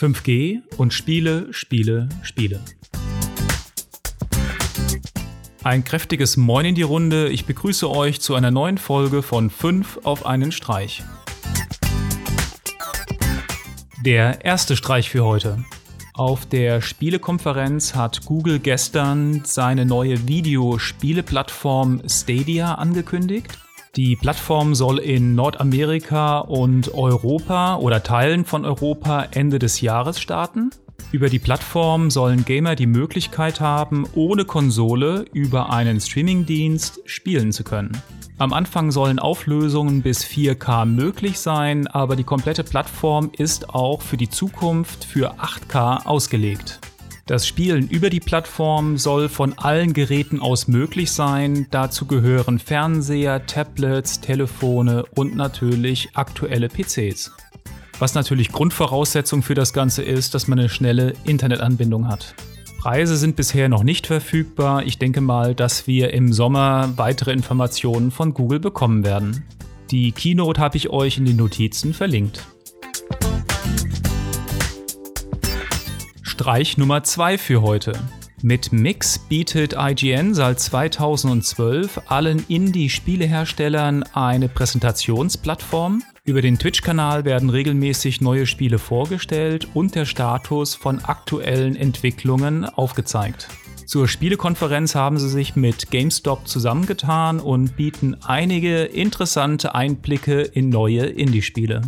5G und Spiele, Spiele, Spiele. Ein kräftiges Moin in die Runde. Ich begrüße euch zu einer neuen Folge von 5 auf einen Streich. Der erste Streich für heute. Auf der Spielekonferenz hat Google gestern seine neue Videospieleplattform Stadia angekündigt. Die Plattform soll in Nordamerika und Europa oder Teilen von Europa Ende des Jahres starten. Über die Plattform sollen Gamer die Möglichkeit haben, ohne Konsole über einen Streamingdienst spielen zu können. Am Anfang sollen Auflösungen bis 4K möglich sein, aber die komplette Plattform ist auch für die Zukunft für 8K ausgelegt. Das Spielen über die Plattform soll von allen Geräten aus möglich sein. Dazu gehören Fernseher, Tablets, Telefone und natürlich aktuelle PCs. Was natürlich Grundvoraussetzung für das Ganze ist, dass man eine schnelle Internetanbindung hat. Preise sind bisher noch nicht verfügbar. Ich denke mal, dass wir im Sommer weitere Informationen von Google bekommen werden. Die Keynote habe ich euch in den Notizen verlinkt. Streich Nummer 2 für heute. Mit Mix bietet IGN seit 2012 allen Indie-Spieleherstellern eine Präsentationsplattform. Über den Twitch-Kanal werden regelmäßig neue Spiele vorgestellt und der Status von aktuellen Entwicklungen aufgezeigt. Zur Spielekonferenz haben sie sich mit GameStop zusammengetan und bieten einige interessante Einblicke in neue Indie-Spiele.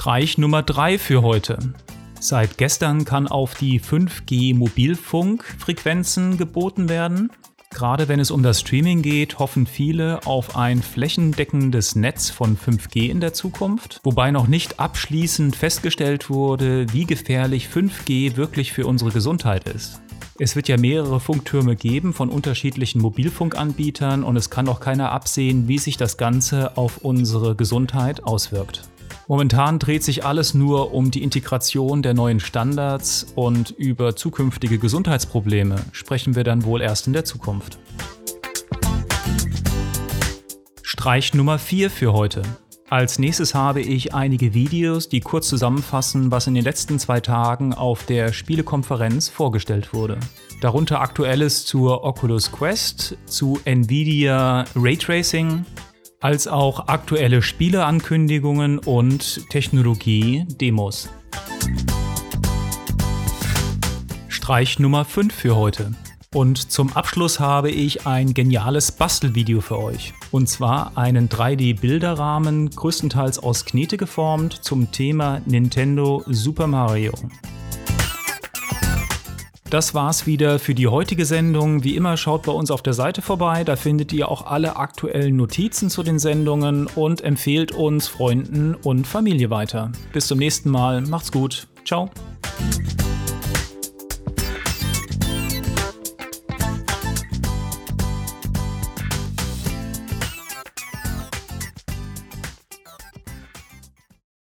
Streich Nummer 3 für heute. Seit gestern kann auf die 5G Mobilfunkfrequenzen geboten werden. Gerade wenn es um das Streaming geht, hoffen viele auf ein flächendeckendes Netz von 5G in der Zukunft, wobei noch nicht abschließend festgestellt wurde, wie gefährlich 5G wirklich für unsere Gesundheit ist. Es wird ja mehrere Funktürme geben von unterschiedlichen Mobilfunkanbietern und es kann auch keiner absehen, wie sich das Ganze auf unsere Gesundheit auswirkt. Momentan dreht sich alles nur um die Integration der neuen Standards und über zukünftige Gesundheitsprobleme sprechen wir dann wohl erst in der Zukunft. Streich Nummer 4 für heute. Als nächstes habe ich einige Videos, die kurz zusammenfassen, was in den letzten zwei Tagen auf der Spielekonferenz vorgestellt wurde. Darunter aktuelles zur Oculus Quest, zu Nvidia Raytracing, als auch aktuelle Spieleankündigungen und Technologie-Demos. Streich Nummer 5 für heute. Und zum Abschluss habe ich ein geniales Bastelvideo für euch. Und zwar einen 3D-Bilderrahmen, größtenteils aus Knete geformt, zum Thema Nintendo Super Mario. Das war's wieder für die heutige Sendung. Wie immer schaut bei uns auf der Seite vorbei, da findet ihr auch alle aktuellen Notizen zu den Sendungen und empfehlt uns Freunden und Familie weiter. Bis zum nächsten Mal, macht's gut. Ciao.